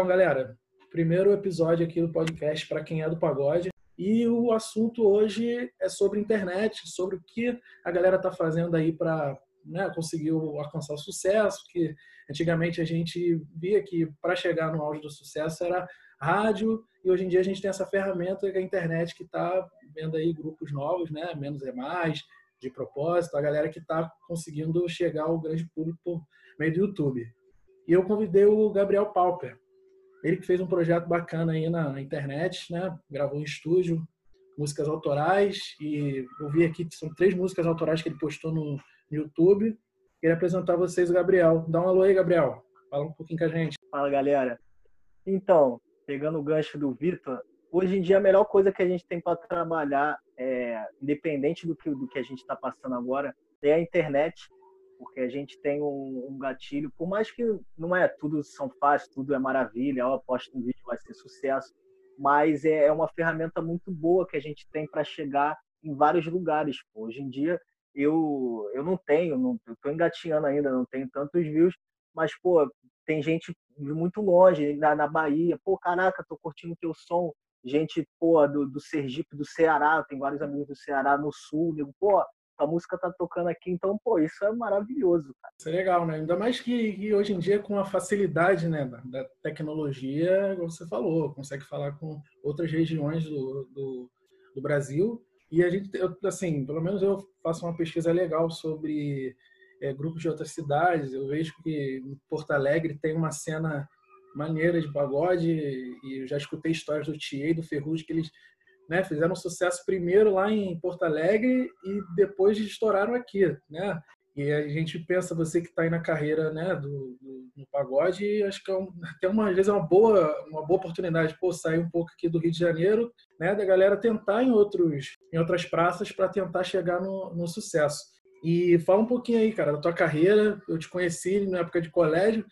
Então, galera, primeiro episódio aqui do podcast para quem é do pagode. E o assunto hoje é sobre internet, sobre o que a galera está fazendo aí para né, conseguir alcançar o sucesso, que antigamente a gente via que para chegar no auge do sucesso era rádio, e hoje em dia a gente tem essa ferramenta que é a internet que está vendo aí grupos novos, né, menos é mais, de propósito, a galera que está conseguindo chegar ao grande público por meio do YouTube. E eu convidei o Gabriel Pauper. Ele que fez um projeto bacana aí na internet, né? Gravou em estúdio, músicas autorais e eu vi aqui que são três músicas autorais que ele postou no YouTube. Queria apresentar a vocês o Gabriel. Dá um alô aí, Gabriel. Fala um pouquinho com a gente. Fala, galera. Então, pegando o gancho do Vitor, hoje em dia a melhor coisa que a gente tem para trabalhar, é, independente do que, do que a gente está passando agora, é a internet, porque a gente tem um, um, gatilho, por mais que não é tudo são fáceis, tudo é maravilha, eu aposto um vídeo vai ser sucesso, mas é, é uma ferramenta muito boa que a gente tem para chegar em vários lugares. Pô. Hoje em dia eu eu não tenho, não, eu tô engatinhando ainda, não tenho tantos views, mas pô, tem gente muito longe, na, na Bahia, pô, caraca, tô curtindo teu som, gente, pô, do, do Sergipe, do Ceará, tem vários amigos do Ceará, no Sul, digo, pô, a música tá tocando aqui, então, pô, isso é maravilhoso, cara. Isso é legal, né? Ainda mais que, que hoje em dia, com a facilidade, né, da, da, tecnologia, como você falou, consegue falar com outras regiões do, do, do Brasil, e a gente, eu, assim, pelo menos eu faço uma pesquisa legal sobre é, grupos de outras cidades, eu vejo que em Porto Alegre tem uma cena maneira de pagode e eu já escutei histórias do Tia e do Ferrugem que eles né, fizeram sucesso primeiro lá em Porto Alegre e depois estouraram aqui, né? E a gente pensa, você que está aí na carreira né, do, do, do pagode, acho que é um, até uma vez é uma boa, uma boa oportunidade, pô, sair um pouco aqui do Rio de Janeiro, né, da galera tentar em, outros, em outras praças para tentar chegar no, no sucesso. E fala um pouquinho aí, cara, da tua carreira. Eu te conheci na época de colégio,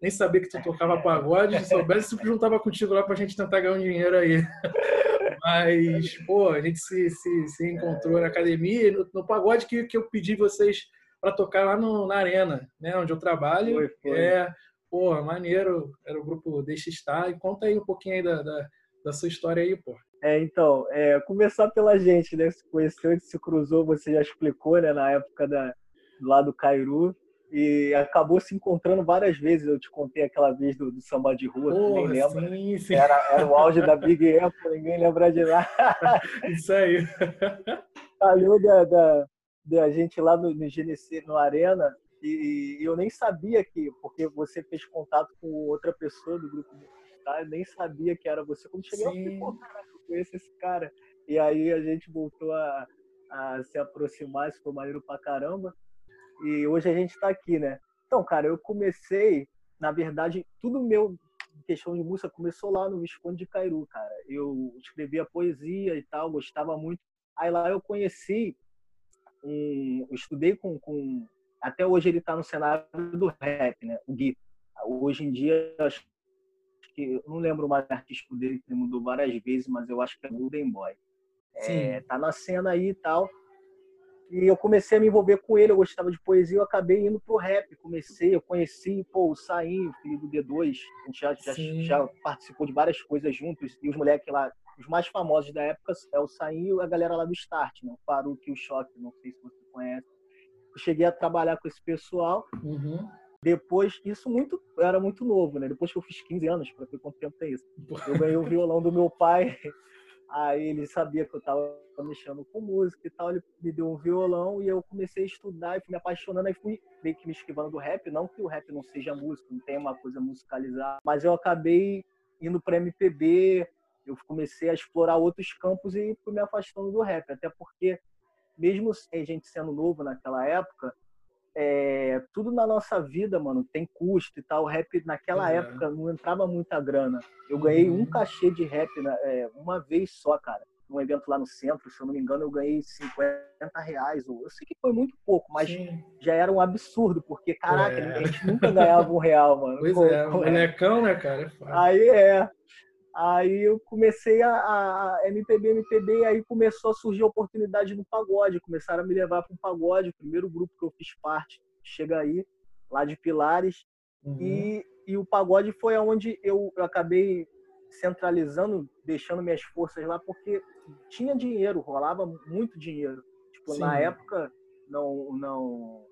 nem sabia que tu tocava pagode. Se soubesse, sempre juntava contigo lá pra gente tentar ganhar um dinheiro aí. Mas, pô, a gente se, se, se encontrou na academia, no, no pagode que, que eu pedi vocês para tocar lá no, na arena, né, onde eu trabalho. Foi, foi. É, pô, maneiro, era o grupo Deixa Estar. E conta aí um pouquinho aí da, da, da sua história aí, pô. É, então, é, começar pela gente, né? Se conheceu, se cruzou, você já explicou, né? Na época da, lá do Cairu e acabou se encontrando várias vezes. Eu te contei aquela vez do, do samba de rua, Porra, nem lembra. Sim, sim. Era, era o auge da Big Apple, ninguém lembra de lá. Isso aí. Falhou da, da, da gente lá no, no GNC, no Arena, e, e, eu nem sabia que, porque você fez contato com outra pessoa do grupo tá? eu nem sabia que era você. Quando cheguei, sim. eu falei, pô, caraca, eu conheço esse cara. E aí a gente voltou a, a se aproximar, isso foi maneiro pra caramba. E hoje a gente está aqui, né? Então, cara, eu comecei, na verdade, tudo meu questão de música começou lá no Visconde de Cairu, cara. Eu escrevia poesia e tal, gostava muito. Aí lá eu conheci, um, eu estudei com, com, até hoje ele está no cenário do rap, né? O Gui. Hoje em dia, acho que eu não lembro mais artístico dele que mudou várias vezes, mas eu acho que é Golden Boy. É, tá na cena aí e tal. E eu comecei a me envolver com ele, eu gostava de poesia, eu acabei indo pro rap. Comecei, eu conheci, pô, o Sainho, filho do D2, a gente já, já, já, participou de várias coisas juntos, e os moleques lá, os mais famosos da época é o Sainho e a galera lá do Start, né? O Faruque e o Choque, não sei se você conhece. Eu cheguei a trabalhar com esse pessoal. Uhum. Depois, isso muito, era muito novo, né? Depois que eu fiz 15 anos, para ver quanto tempo tem isso. Eu ganhei o violão do meu pai Aí ele sabia que eu estava mexendo com música e tal, ele me deu um violão e eu comecei a estudar e fui me apaixonando, aí fui meio que me esquivando do rap, não que o rap não seja música, não tem uma coisa musicalizada, mas eu acabei indo para MPB, eu comecei a explorar outros campos e fui me afastando do rap, até porque mesmo a gente sendo novo naquela época, é, tudo na nossa vida, mano, tem custo e tal. O rap naquela é. época não entrava muita grana. Eu ganhei uhum. um cachê de rap né, é, uma vez só, cara. Num evento lá no centro, se eu não me engano, eu ganhei 50 reais. Eu sei que foi muito pouco, mas Sim. já era um absurdo, porque, caraca, é. a gente nunca ganhava um real, mano. Pois Pô, é, um bonecão, né, cara? É Aí é. Aí eu comecei a, a, MPB, MPB, aí começou a surgir a oportunidade no pagode, começaram a me levar para um pagode, o primeiro grupo que eu fiz parte, chega aí, lá de Pilares, uhum. e e o pagode foi aonde eu, eu acabei centralizando, deixando minhas forças lá, porque tinha dinheiro, rolava muito dinheiro. Tipo, Sim. na época, não, não.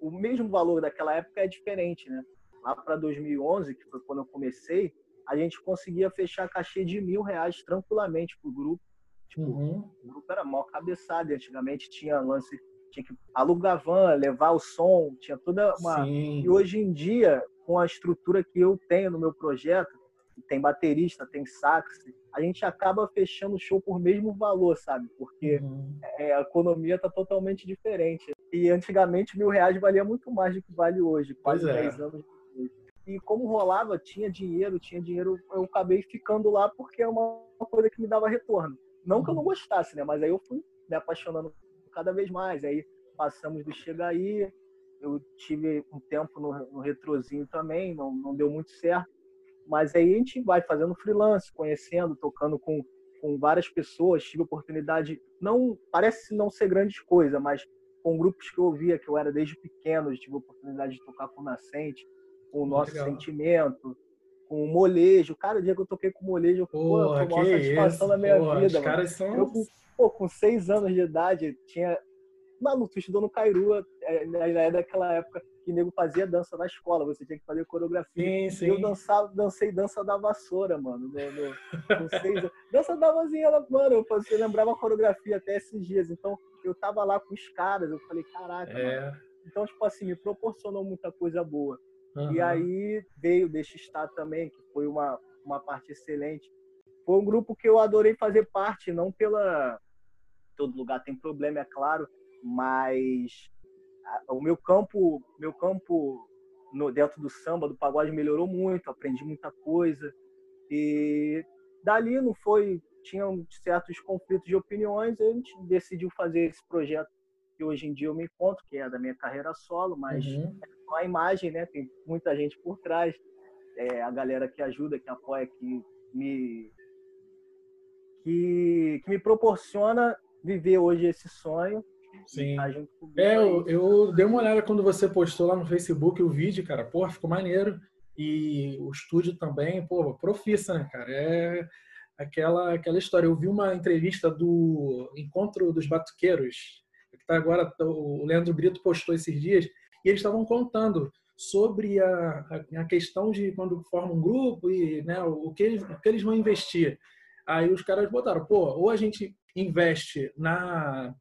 O mesmo valor daquela época é diferente, né? Lá para 2011, que foi quando eu comecei, a gente conseguia fechar cachê de mil reais tranquilamente pro grupo. Tipo, uhum. o grupo era mó cabeçado. Antigamente tinha lance, tinha que alugar van, levar o som, tinha toda uma. Sim. E hoje em dia, com a estrutura que eu tenho no meu projeto, tem baterista, tem sax, a gente acaba fechando o show por mesmo valor, sabe? Porque uhum. é, a economia tá totalmente diferente. E antigamente mil reais valia muito mais do que vale hoje, quase é. 10 anos depois. E como rolava, tinha dinheiro, tinha dinheiro, eu acabei ficando lá porque é uma coisa que me dava retorno. Não que eu não uhum. gostasse, né? Mas aí eu fui me apaixonando cada vez mais. Aí passamos do Chega Aí, eu tive um tempo no, no Retrozinho também, não, não deu muito certo. Mas aí a gente vai fazendo freelance, conhecendo, tocando com, com várias pessoas. Tive oportunidade, não parece não ser grande coisa, mas com grupos que eu ouvia, que eu era desde pequeno, tive oportunidade de tocar com o Nascente, com o Nosso Legal. Sentimento, com o Molejo. Cara, o dia que eu toquei com o Molejo, Porra, foi uma satisfação da minha Porra, vida. Os caras são... Eu, pô, com seis anos de idade, tinha Maluco, tu estudou no Cairua, é, daquela época que nego fazia dança na escola, você tinha que fazer coreografia. Sim, sim. Eu dançava, dancei dança da vassoura, mano. No, no, no seis, dança da vasilha, mano, eu, eu lembrava a coreografia até esses dias. Então, eu tava lá com os caras, eu falei, caraca, é. mano. Então, tipo assim, me proporcionou muita coisa boa. Uhum. E aí veio Deixa Estar também, que foi uma, uma parte excelente. Foi um grupo que eu adorei fazer parte, não pela. Todo lugar tem problema, é claro, mas o meu campo, meu campo no, dentro do samba, do pagode melhorou muito, aprendi muita coisa e dali não foi, tinham certos conflitos de opiniões, a gente decidiu fazer esse projeto que hoje em dia eu me encontro, que é da minha carreira solo, mas uhum. Só a imagem, né? Tem muita gente por trás, é, a galera que ajuda, que apoia, que me que, que me proporciona viver hoje esse sonho Sim. É, eu, eu, dei uma olhada quando você postou lá no Facebook o vídeo, cara. Pô, ficou maneiro. E o estúdio também, pô, profissa, né, cara? É aquela, aquela história. Eu vi uma entrevista do Encontro dos Batuqueiros, que tá agora, o Leandro Brito postou esses dias, e eles estavam contando sobre a, a, questão de quando forma um grupo e né, o, que eles, o que eles vão investir. Aí os caras botaram, pô, ou a gente investe na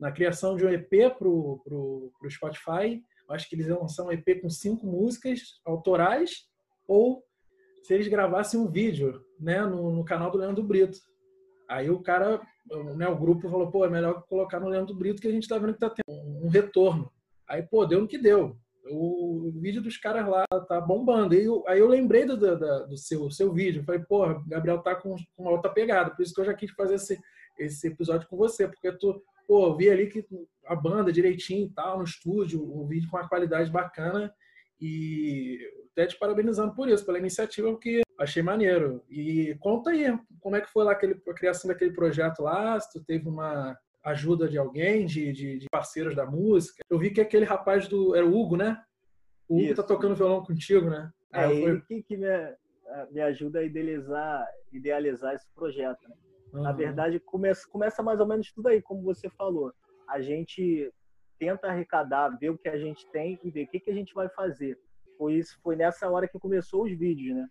na criação de um EP para o Spotify. Acho que eles iam lançar um EP com cinco músicas autorais, ou se eles gravassem um vídeo né, no, no canal do Leandro Brito. Aí o cara, né, o grupo falou, pô, é melhor colocar no Leandro Brito que a gente tá vendo que tá tendo um retorno. Aí, pô, deu no que deu. O vídeo dos caras lá tá bombando. Aí eu, aí eu lembrei do, do, do seu, seu vídeo. Falei, pô, Gabriel tá com, com uma outra pegada. Por isso que eu já quis fazer esse, esse episódio com você, porque tu pô, eu vi ali que a banda direitinho e tal, no estúdio, o vídeo com uma qualidade bacana e até te parabenizando por isso, pela iniciativa, porque achei maneiro. E conta aí, como é que foi lá aquele, a criação daquele projeto lá, se tu teve uma ajuda de alguém, de, de, de parceiros da música. Eu vi que aquele rapaz do... era o Hugo, né? O Hugo tá isso. tá tocando violão contigo, né? É Aí ele que, que me, me ajuda a idealizar, idealizar esse projeto, né? Uhum. Na verdade, começa, começa mais ou menos tudo aí, como você falou. A gente tenta arrecadar, ver o que a gente tem e ver o que, que a gente vai fazer. Foi isso, foi nessa hora que começou os vídeos, né?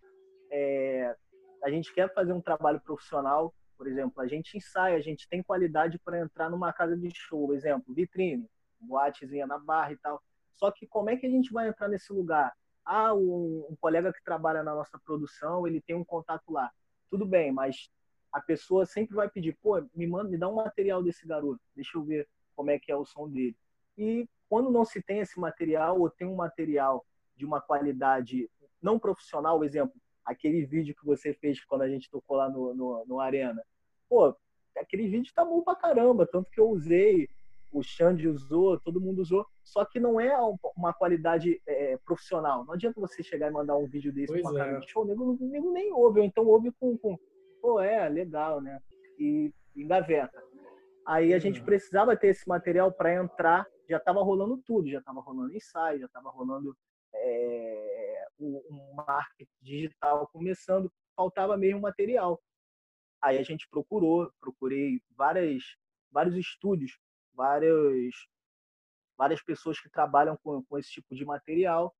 É, a gente quer fazer um trabalho profissional, por exemplo, a gente ensaia, a gente tem qualidade para entrar numa casa de show, exemplo, vitrine, boatezinha na barra e tal. Só que como é que a gente vai entrar nesse lugar? Ah, um, um colega que trabalha na nossa produção, ele tem um contato lá. Tudo bem, mas a pessoa sempre vai pedir, pô, me manda, me dá um material desse garoto, deixa eu ver como é que é o som dele. E quando não se tem esse material ou tem um material de uma qualidade não profissional, exemplo, aquele vídeo que você fez quando a gente tocou lá no, no, no Arena, pô, aquele vídeo tá bom pra caramba, tanto que eu usei, o Xande usou, todo mundo usou, só que não é uma qualidade é, profissional. Não adianta você chegar e mandar um vídeo desse pois pra é. de show, o nego, nego nem ouve, ou então ouve com, com pô, é, legal, né? E engaveta. Aí a gente precisava ter esse material para entrar, já estava rolando tudo, já estava rolando ensaio, já estava rolando é, um marketing digital começando, faltava mesmo material. Aí a gente procurou, procurei várias, vários estúdios, várias, várias pessoas que trabalham com, com esse tipo de material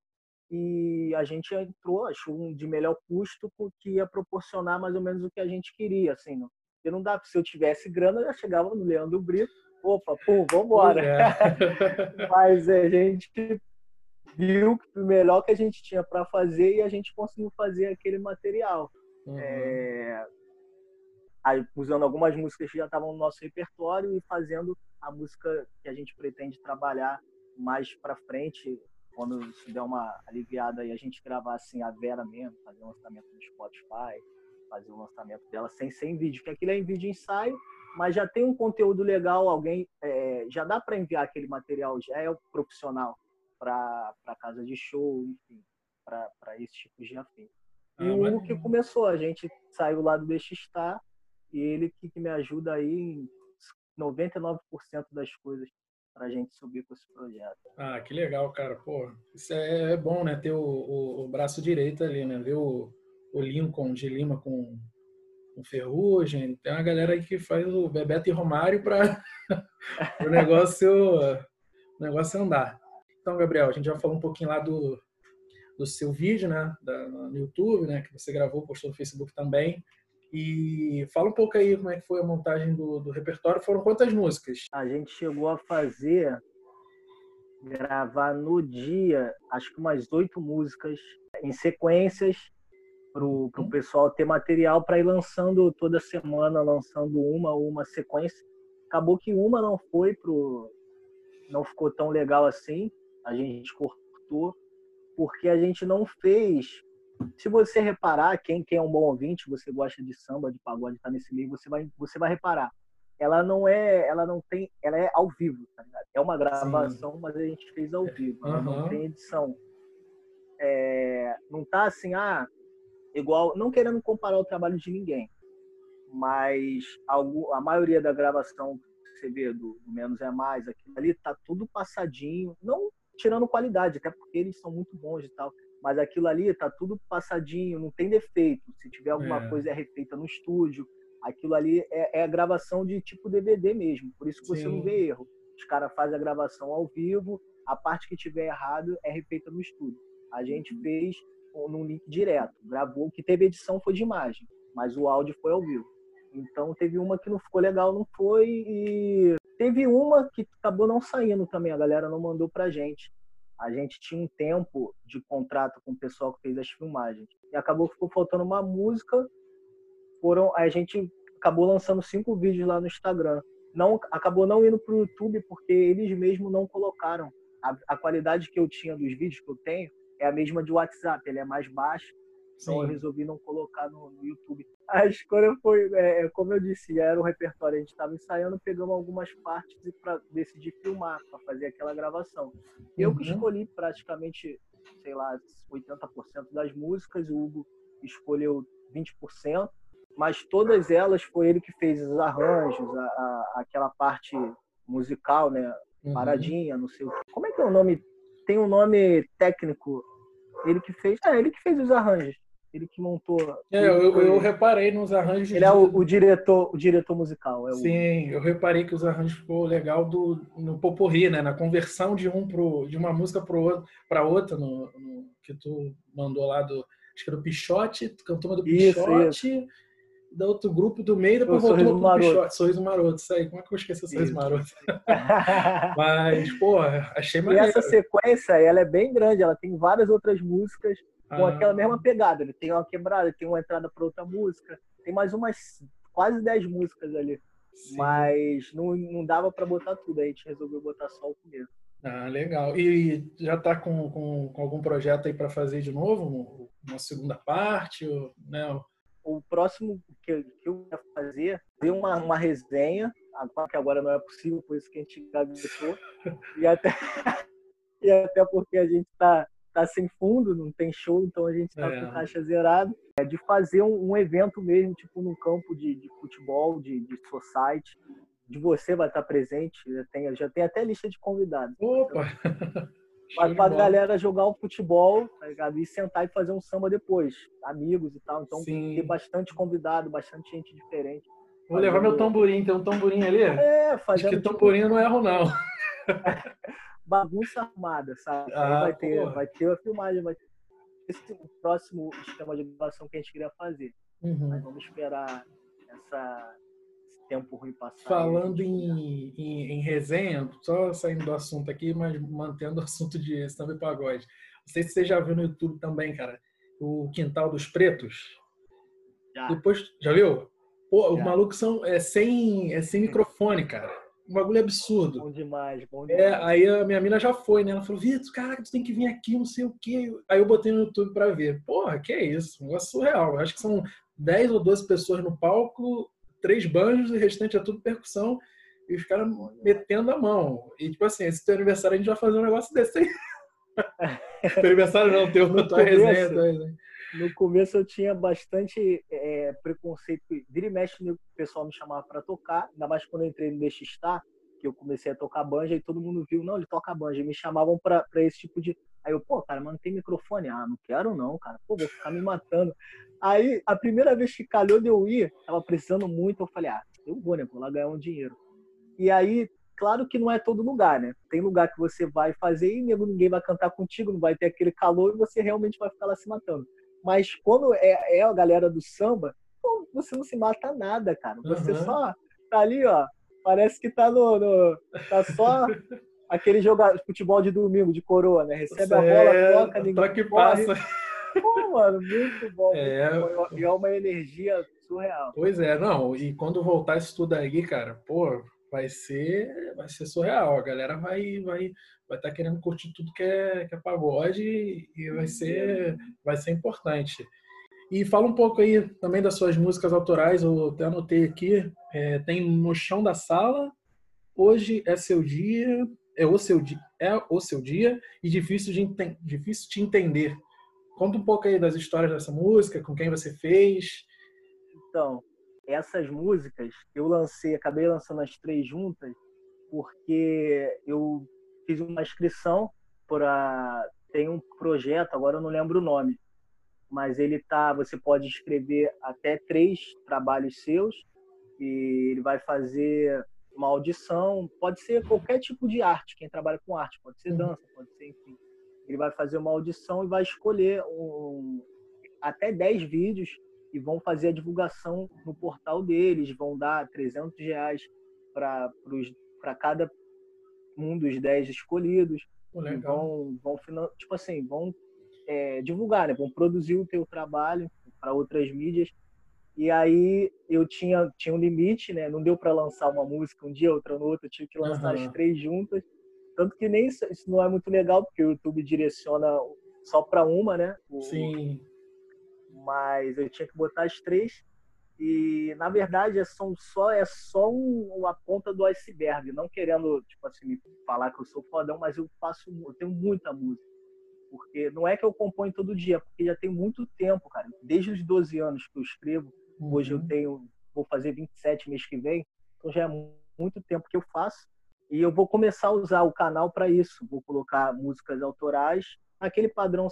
e a gente entrou, achou um de melhor custo que ia proporcionar mais ou menos o que a gente queria, assim, não, porque não dá, se eu tivesse grana, eu já chegava no Leandro Brito, opa, pum, vambora. É. Mas a gente viu o melhor que a gente tinha para fazer e a gente conseguiu fazer aquele material. Uhum. É... Aí, usando algumas músicas que já estavam no nosso repertório e fazendo a música que a gente pretende trabalhar mais para frente, quando se der uma aliviada e a gente gravar assim a Vera mesmo, fazer um lançamento no Spotify, fazer o lançamento dela sem ser em vídeo, porque aquilo é em vídeo ensaio, mas já tem um conteúdo legal, alguém é, já dá para enviar aquele material, já é profissional para casa de show, enfim, para esse tipo de afim. E ah, o mas... que começou, a gente saiu lá do Deixestar e ele que, que me ajuda aí em 99% das coisas para a gente subir com esse projeto. Ah, que legal, cara. Pô, isso é, é bom, né? Ter o, o, o, braço direito ali, né? Ver o, o Lincoln de Lima com, com Ferrugem. Tem uma galera aí que faz o Bebeto e Romário para o negócio, o negócio andar. Então, Gabriel, a gente já falou um pouquinho lá do, do seu vídeo, né? Da, no YouTube, né? Que você gravou, postou no Facebook também. E fala um pouco aí como é que foi a montagem do, do repertório. Foram quantas músicas? A gente chegou a fazer, gravar no dia, acho que umas oito músicas em sequências para o uhum. pessoal ter material para ir lançando toda semana, lançando uma ou uma sequência. Acabou que uma não foi pro, não ficou tão legal assim. A gente cortou porque a gente não fez se você reparar, quem, quem é um bom ouvinte, você gosta de samba, de pagode, tá nesse meio, você vai, você vai reparar. Ela não é, ela não tem, ela é ao vivo, tá ligado? É uma gravação, Sim. mas a gente fez ao vivo, uhum. não tem edição. É, não tá assim, ah, igual, não querendo comparar o trabalho de ninguém, mas a, a maioria da gravação que você vê do, do Menos é Mais, aquilo ali tá tudo passadinho, não tirando qualidade, até porque eles são muito bons e tal, mas aquilo ali tá tudo passadinho, não tem defeito. Se tiver alguma é. coisa é refeita no estúdio. Aquilo ali é, é, a gravação de tipo DVD mesmo, por isso que Sim. você não vê erro. Os caras fazem a gravação ao vivo, a parte que tiver errado é refeita no estúdio. A gente uhum. fez num link direto, gravou, o que teve edição foi de imagem, mas o áudio foi ao vivo. Então teve uma que não ficou legal, não foi, e teve uma que acabou não saindo também, a galera não mandou pra gente a gente tinha um tempo de contrato com o pessoal que fez as filmagens. E acabou que ficou faltando uma música. Foram, a gente acabou lançando cinco vídeos lá no Instagram. Não, acabou não indo para o YouTube porque eles mesmos não colocaram. A, a, qualidade que eu tinha dos vídeos que eu tenho é a mesma de WhatsApp, ele é mais baixo. Então Sim. eu resolvi não colocar no, no YouTube. A escolha foi, é, é como eu disse, era um repertório. A gente estava ensaiando, pegamos algumas partes e para decidir filmar, para fazer aquela gravação. Eu que uhum. escolhi praticamente, sei lá, 80% das músicas, o Hugo escolheu 20%, mas todas elas foi ele que fez os arranjos, a, a, aquela parte musical, né? Uhum. Paradinha, não sei o que. Como é que é o nome? Tem um nome técnico. Ele que fez. É, ele que fez os arranjos ele que montou. É, eu, eu, reparei nos arranjos. Ele é o, o, diretor, o diretor musical. É o... Sim, eu reparei que os arranjos ficou legal do no poporri, né? Na conversão de um pro, de uma música para outra, no, no, que tu mandou lá do acho que era do Pichote, tu cantou uma do Pichote, da outro grupo do meio, depois voltou pro maroto. Pichote, Sorriso Maroto, isso aí. Como é que eu esqueci o Sorriso Maroto? Mas, pô, achei maneiro. E essa sequência, ela é bem grande, ela tem várias outras músicas com ah. aquela mesma pegada. Ele tem uma quebrada, tem uma entrada para outra música, tem mais umas quase 10 músicas ali. Sim. Mas não, não dava para botar tudo, a gente resolveu botar só o primeiro. Ah, legal. E já está com, com, com, algum projeto aí para fazer de novo? Uma segunda parte? Ou, né? O próximo que, que eu ia fazer, ter uma, uma resenha, que agora não é possível, por isso que a gente gabitou. e até, e até porque a gente está tá sem fundo, não tem show, então a gente tá é. com caixa zerado. É de fazer um, um, evento mesmo, tipo num campo de, de futebol, de, de society, de você vai estar presente. Já tem, já tem até lista de convidados. Opa! Mas pra galera jogar o futebol, tá ligado? E sentar e fazer um samba depois. Amigos e tal. Então Sim. ter bastante convidado, bastante gente diferente. Vou fazendo... levar meu tamborim, tem um tamborim ali? É, fazendo. Acho que tipo... tamborim eu não erro, não. Bagunça armada, sabe? Ah, vai, ter, vai ter a filmagem, vai ter esse próximo esquema de gravação que a gente queria fazer. Uhum. Mas vamos esperar essa, esse tempo ruim passar. Falando em, em, em, resenha, só saindo do assunto aqui, mas mantendo o assunto de samba e pagode. Não sei se você já viu no YouTube também, cara, o Quintal dos Pretos. Já. Depois, já viu? Pô, os malucos são é, sem, é sem microfone, cara um bagulho absurdo. Bom demais, bom demais. É, aí a minha mina já foi, né? Ela falou, Vitor, cara, tu tem que vir aqui, não sei o quê. Aí eu botei no YouTube pra ver. Porra, que é isso? Um negócio surreal. Eu acho que são 10 ou 12 pessoas no palco, três banjos e o restante é tudo percussão. E os caras metendo a mão. E tipo assim, esse teu aniversário a gente vai fazer um negócio desse aí. teu aniversário não, teu, tua resenha. Tua resenha. No começo eu tinha bastante é, preconceito. Vira e mexe, o pessoal me chamava para tocar, ainda mais quando eu entrei no Deixa que eu comecei a tocar banja e todo mundo viu, não, ele toca banja. E me chamavam para esse tipo de. Aí eu, pô, cara, mas não tem microfone. Ah, não quero não, cara. Pô, vou ficar me matando. Aí, a primeira vez que calhou de eu ir, tava precisando muito, eu falei, ah, eu vou, né? Vou lá ganhar um dinheiro. E aí, claro que não é todo lugar, né? Tem lugar que você vai fazer e ninguém vai cantar contigo, não vai ter aquele calor e você realmente vai ficar lá se matando. Mas quando é, é a galera do samba, pô, você não se mata nada, cara. Você uhum. só tá ali, ó. Parece que tá no. no tá só aquele jogar futebol de domingo, de coroa, né? Recebe a bola, é, toca, ninguém. Toca passa. Pô, mano, muito bom. É... E é uma energia surreal. Pois é, não. E quando voltar isso tudo aí, cara, pô, vai ser, vai ser surreal. A galera vai, vai, vai estar tá querendo curtir tudo que é, que é pagode e vai ser, vai ser importante. E fala um pouco aí também das suas músicas autorais, eu até anotei aqui. É, tem No Chão da Sala, Hoje é Seu Dia, é o seu, é o seu dia e difícil, de, difícil de entender. Conta um pouco aí das histórias dessa música, com quem você fez. Então, essas músicas eu lancei, acabei lançando as três juntas, porque eu fiz uma inscrição para tem um projeto, agora eu não lembro o nome, mas ele tá, você pode escrever até três trabalhos seus e ele vai fazer uma audição, pode ser qualquer tipo de arte, quem trabalha com arte, pode ser uhum. dança, pode ser, enfim. Ele vai fazer uma audição e vai escolher um, até 10 vídeos e vão fazer a divulgação no portal deles, vão dar 300 reais para cada um dos 10 escolhidos. vão, vão, tipo assim, vão é, divulgar, né? vão produzir o teu trabalho para outras mídias. E aí eu tinha, tinha um limite, né? Não deu para lançar uma música um dia, outra no outro, eu tive que lançar uhum. as três juntas. Tanto que nem isso, isso, não é muito legal, porque o YouTube direciona só para uma, né? O, Sim. Mas eu tinha que botar as três. E na verdade é só, só é só um, a ponta do iceberg, não querendo tipo assim falar que eu sou fodão, mas eu faço, eu tenho muita música. Porque não é que eu componho todo dia, porque já tem muito tempo, cara. Desde os 12 anos que eu escrevo, uhum. hoje eu tenho, vou fazer 27 mês que vem, então já é muito tempo que eu faço. E eu vou começar a usar o canal para isso. Vou colocar músicas autorais, aquele padrão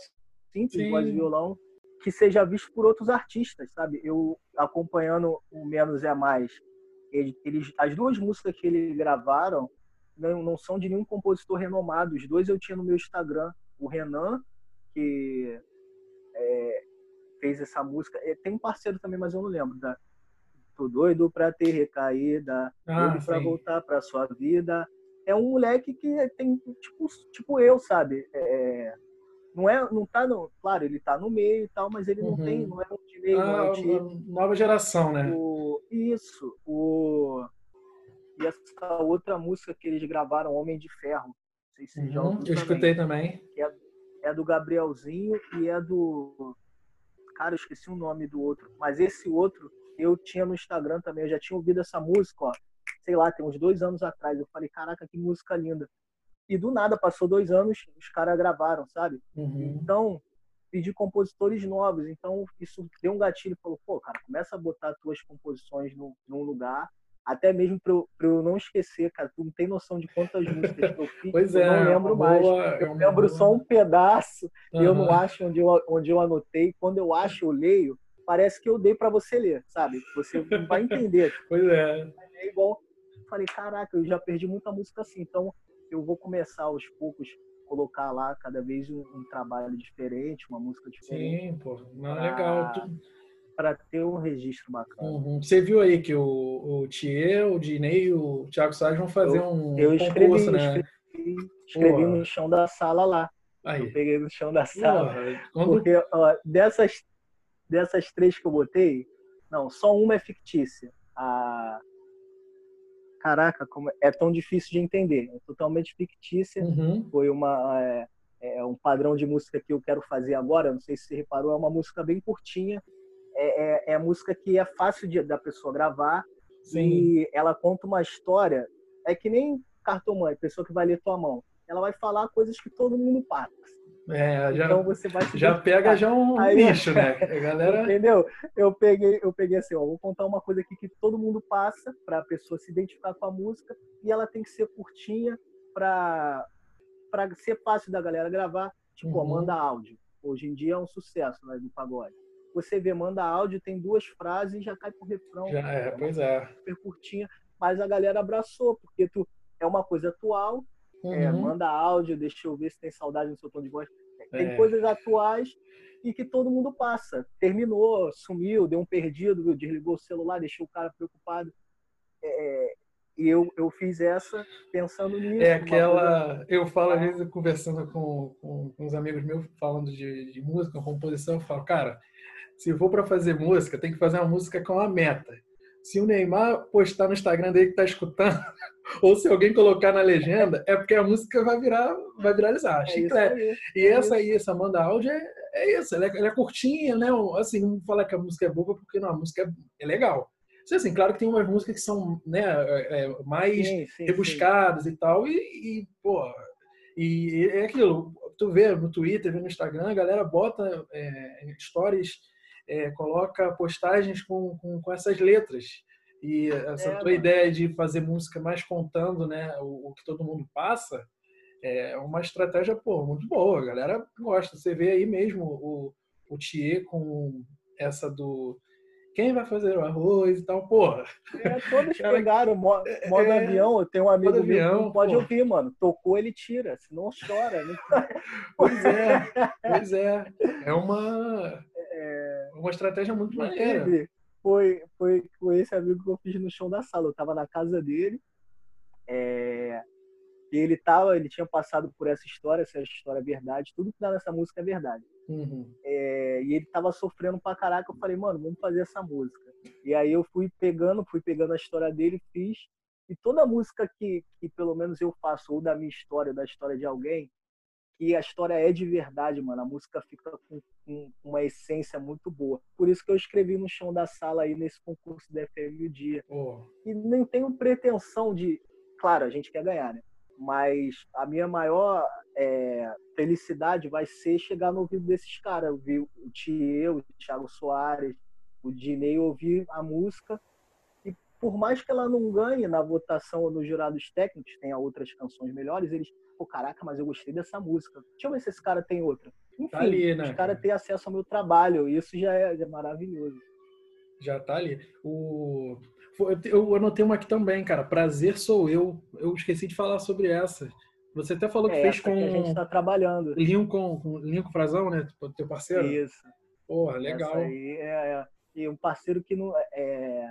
simples, Sim. voz e violão, que seja visto por outros artistas, sabe? Eu acompanhando o Menos é Mais, eles, as duas músicas que eles gravaram não, não são de nenhum compositor renomado. Os dois eu tinha no meu Instagram o Renan, que é, fez essa música. É, tem um parceiro também, mas eu não lembro. Da, Tô doido pra ter recaída, ah, doido pra voltar pra sua vida. É um moleque que tem, tipo, tipo eu, sabe? É, não é, não tá no, claro, ele tá no meio e tal, mas ele uhum. não tem, não é um de meio, ah, não é um de, nova geração, né? O, isso, o e essa outra música que eles gravaram, Homem de Ferro, sei se uhum, já Eu escutei também. É, é do Gabrielzinho e é do. Cara, eu esqueci o nome do outro. Mas esse outro eu tinha no Instagram também. Eu já tinha ouvido essa música, ó. Sei lá, tem uns dois anos atrás. Eu falei, caraca, que música linda. E do nada, passou dois anos, os caras gravaram, sabe? Uhum. Então, pedi compositores novos. Então, isso deu um gatilho. Falou, pô, cara, começa a botar tuas composições no, num lugar. até mesmo para eu, eu, não esquecer, cara, tu não tem noção de quantas músicas que eu fiz, pois eu é, não lembro mais. Boa, eu é lembro boa... só um pedaço uhum. e eu não acho onde eu, onde eu anotei. Quando eu acho, eu leio, parece que eu dei para você ler, sabe? Você não vai entender. pois é. É igual, falei, caraca, eu já perdi muita música assim, então eu vou começar aos poucos colocar lá cada vez um, um trabalho diferente, uma música diferente. Sim, pô, não, pra, legal. Para ter um registro bacana. Uhum. Você viu aí que o, o Thier, o Dinei e o Thiago Soares vão fazer eu, um eu escrevi, concurso, né? Escrevi, escrevi no chão da sala lá. Aí. Eu peguei no chão da sala. Porque ó, dessas, dessas três que eu botei, não, só uma é fictícia. A, caraca, como é tão difícil de entender. É totalmente fictícia. Uhum. Foi uma é, é, um padrão de música que eu quero fazer agora. Não sei se você reparou, é uma música bem curtinha. É, é, é música que é fácil de, da pessoa gravar Sim. e ela conta uma história. É que nem cartomante, pessoa que vai ler tua mão. Ela vai falar coisas que todo mundo passa. É, já, então você vai já pega já um Aí, nicho, né? A galera... Entendeu? Eu peguei, eu peguei assim, ó, vou contar uma coisa aqui que todo mundo passa para a pessoa se identificar com a música e ela tem que ser curtinha para para ser fácil da galera gravar, tipo, uhum. ó, manda áudio. Hoje em dia é um sucesso, né, do pagode. Você vê, manda áudio, tem duas frases e já cai pro refrão. Já é, pois é. Super curtinha, mas a galera abraçou, porque tu é uma coisa atual, uhum. É, manda áudio, deixa eu ver se tem saudade no seu tom de voz. Tem é. coisas atuais e que todo mundo passa. Terminou, sumiu, deu um perdido, desligou o celular, deixou o cara preocupado. É, e eu, eu fiz essa pensando nisso. É aquela. Coisa... Eu falo, às vezes, conversando com, com, com uns amigos meus, falando de, de música, composição, eu falo, cara, se for para fazer música, tem que fazer uma música com uma meta se o Neymar postar no Instagram dele que tá escutando, ou se alguém colocar na legenda, é porque a música vai virar, vai viralizar. É. E é essa aí, essa Manda Áudio, é, é isso. Ela é, ela é, curtinha, né? Assim, não falar que a música é boa, porque não, a música é, é legal. Assim, claro que tem umas músicas que são né, é mais sim, sim, rebuscadas sim. e tal, e, e, pô, e é aquilo, tu vê no Twitter, vê no Instagram, a galera bota é, stories é, coloca postagens com, com, com, essas letras. E essa é, tua mano. ideia de fazer música mais contando né, o, o, que todo mundo passa é uma estratégia pô, muito boa. A galera gosta. Você vê aí mesmo o, o Thier com essa do quem vai fazer o arroz e tal, porra. É, todos Cara, pegaram modo, modo é, avião. Eu tenho um amigo meu avião, que não pode porra. ouvir, mano. Tocou, ele tira, senão chora. Né? Pois é, pois é. É uma, é... uma estratégia muito maneira. Foi, foi com esse amigo que eu fiz no chão da sala. Eu tava na casa dele. É... E ele tava, ele tinha passado por essa história, essa história é verdade, tudo que dá nessa música é verdade. Uhum. É, e ele tava sofrendo pra caraca, eu falei, mano, vamos fazer essa música. E aí eu fui pegando, fui pegando a história dele, fiz. E toda música que, que pelo menos eu faço, ou da minha história, da história de alguém, que a história é de verdade, mano. A música fica com, com, uma essência muito boa. Por isso que eu escrevi no chão da sala aí nesse concurso da FM o Dia. Oh. E nem tenho pretensão de. Claro, a gente quer ganhar, né? Mas a minha maior é, felicidade vai ser chegar no ouvido desses caras. Ouvir o Thier, o Thiago Soares, o Dinei, ouvir a música. E por mais que ela não ganhe na votação ou nos jurados técnicos, tenha outras canções melhores, eles, pô, caraca, mas eu gostei dessa música. Deixa eu ver se esse cara tem outra. Enfim, tá ali, né? os caras têm acesso ao meu trabalho. Isso já é, já é maravilhoso. Já tá ali. O... Eu anotei uma aqui também, cara. Prazer sou eu. Eu esqueci de falar sobre essa. Você até falou que é, fez com. Que a gente está trabalhando. Lincoln, com Lincoln Frazão, né? Teu parceiro? Isso. Porra, legal. Essa aí é, é, e um parceiro que não. É,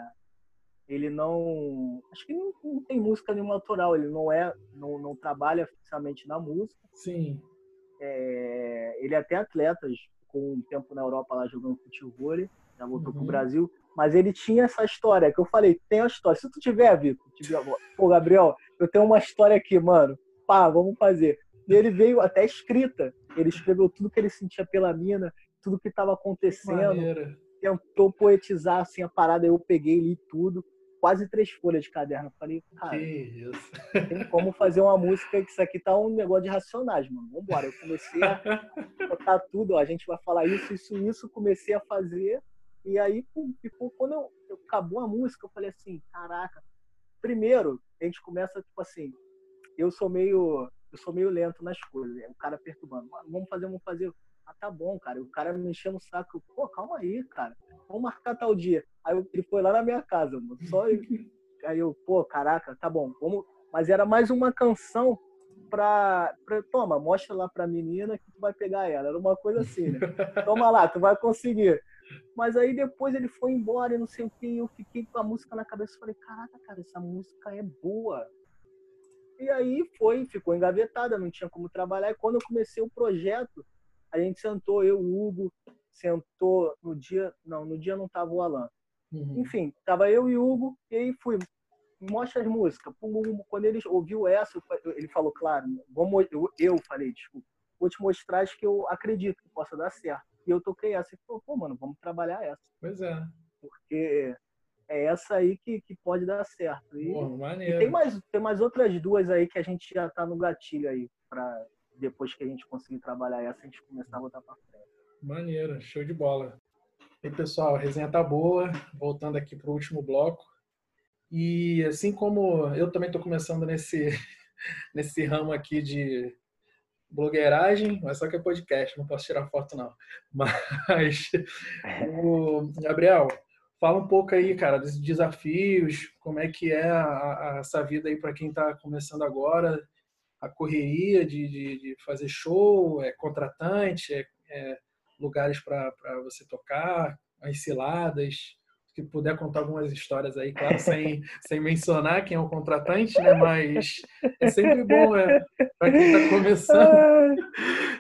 ele não. Acho que não, não, tem música nenhuma autoral. Ele não é. Não, não trabalha oficialmente na música. Sim. É, ele é até atleta, com um tempo na Europa lá jogando futebol. Já voltou uhum. pro Brasil mas ele tinha essa história que eu falei, tem a história. Se tu tiver, Vitor, tiver, pô, Gabriel, eu tenho uma história aqui, mano. Pá, vamos fazer. E ele veio até escrita. Ele escreveu tudo que ele sentia pela mina, tudo que estava acontecendo. Maneira. Tentou poetizar assim a parada, eu peguei li tudo, quase três folhas de caderno. falei, cara, tem como fazer uma música que isso aqui tá um negócio de racionais, mano. Vambora. Eu comecei a botar tudo, ó, a gente vai falar isso, isso, isso, comecei a fazer e aí, ficou, quando eu, eu, acabou a música, eu falei assim, caraca, primeiro, a gente começa, tipo assim, eu sou meio. Eu sou meio lento nas coisas. O cara perturbando. Vamos fazer, vamos fazer. Ah, tá bom, cara. O cara me enchendo o saco. Pô, calma aí, cara. Vamos marcar tal dia. Aí ele foi lá na minha casa, mano. Só aí eu, pô, caraca, tá bom. Vamos. Mas era mais uma canção pra, pra. Toma, mostra lá pra menina que tu vai pegar ela. Era uma coisa assim, né? Toma lá, tu vai conseguir. Mas aí depois ele foi embora e não sei o que. Eu fiquei com a música na cabeça e falei, caraca, cara, essa música é boa. E aí foi, ficou engavetada, não tinha como trabalhar. E quando eu comecei o projeto, a gente sentou, eu, o Hugo, sentou no dia. Não, no dia não tava o Alan. Uhum. Enfim, tava eu e o Hugo, e aí fui. Mostra as músicas. Quando ele ouviu essa, ele falou, claro, vamos, eu, eu falei, desculpa, vou te mostrar as que eu acredito que possa dar certo. E eu toquei essa e falou, pô, mano, vamos trabalhar essa. Pois é. Porque é essa aí que, que pode dar certo. E, Pô, e, tem, mais, tem mais outras duas aí que a gente já tá no gatilho aí, para depois que a gente conseguir trabalhar essa, a gente começar a botar para frente. Maneiro, show de bola. E pessoal, a resenha tá boa, voltando aqui para o último bloco. E assim como eu também estou começando nesse, nesse ramo aqui de blogueiragem, mas só que é podcast, não posso tirar foto não. Mas, o Gabriel, Fala um pouco aí, cara, dos desafios, como é que é a, a, essa vida aí para quem está começando agora, a correria de, de, de, fazer show, é contratante, é, é lugares para você tocar, as ciladas. Se puder contar algumas histórias aí, claro, sem, sem mencionar quem é o contratante, né? Mas é sempre bom, é, para quem está começando.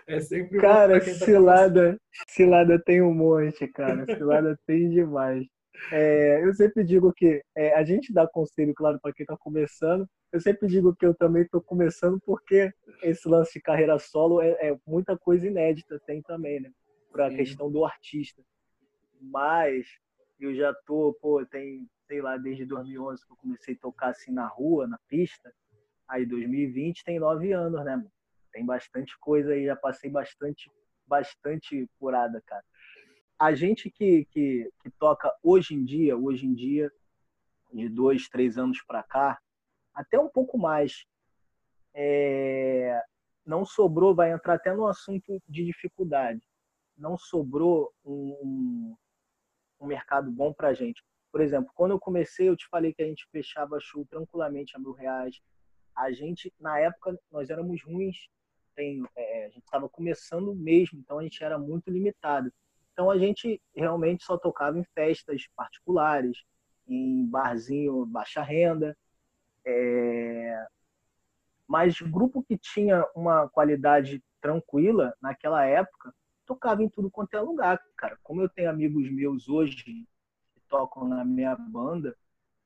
É sempre cara, bom. Cara, tá cilada, cilada tem um monte, cara. Cilada tem demais. É, eu sempre digo que é, a gente dá conselho, claro, para quem está começando. Eu sempre digo que eu também estou começando porque esse lance de carreira solo é, é muita coisa inédita, tem também, né? Para a questão do artista. Mas eu já tô, pô, tem, sei lá, desde 2011 que eu comecei a tocar assim na rua, na pista. Aí 2020 tem nove anos, né, mano? Tem bastante coisa aí, já passei bastante, bastante curada, cara a gente que, que, que, toca hoje em dia, hoje em dia, de dois, três anos para cá, até um pouco mais, é, não sobrou, vai entrar até no assunto de dificuldade, não sobrou um, um mercado bom para a gente. Por exemplo, quando eu comecei, eu te falei que a gente fechava show tranquilamente a mil reais. A gente, na época, nós éramos ruins, tem, é, a gente estava começando mesmo, então a gente era muito limitado. Então a gente realmente só tocava em festas particulares, em barzinho baixa renda. É... Mas grupo que tinha uma qualidade tranquila naquela época, tocava em tudo quanto é lugar, cara. Como eu tenho amigos meus hoje que tocam na minha banda,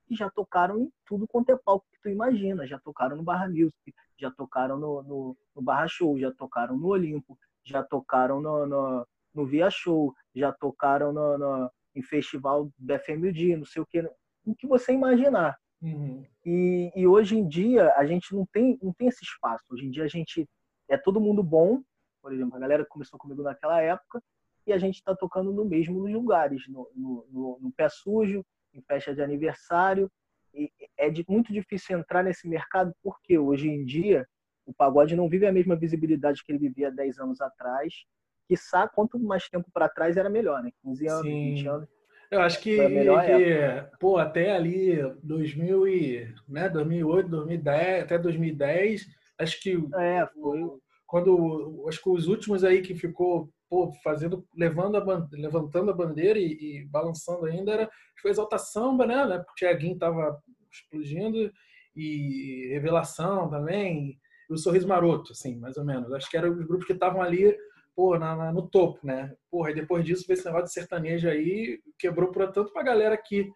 e já tocaram em tudo quanto é palco que tu imagina. Já tocaram no Barra Music, já tocaram no, no, no Barra Show, já tocaram no Olimpo, já tocaram no, no, no Via Show, já tocaram no, no, em festival da FMD, não sei o que, o que você imaginar. Uhum. E, e, hoje em dia a gente não tem, não tem esse espaço. Hoje em dia a gente é todo mundo bom, por exemplo, a galera começou comigo naquela época e a gente está tocando no mesmo lugares, no, no, no, no, pé sujo, em festa de aniversário. E é de, muito difícil entrar nesse mercado porque hoje em dia o pagode não vive a mesma visibilidade que ele vivia 10 anos atrás quiçá, quanto mais tempo para trás era melhor, né? 15 anos, Sim. 20 anos. Eu acho que, que pô, até ali 2000 e, né, 2008, 2010, até 2010, acho que é, foi quando acho que os últimos aí que ficou pô, fazendo levando a levantando a bandeira e, e balançando ainda era foi Exalta Samba, né? Porque o tava explodindo e Revelação também, e o Sorriso Maroto, assim, mais ou menos. Acho que eram os grupos que estavam ali pô, na, na, no topo, né? Porra, e depois disso veio esse negócio de sertanejo aí, quebrou pra, tanto pra galera que,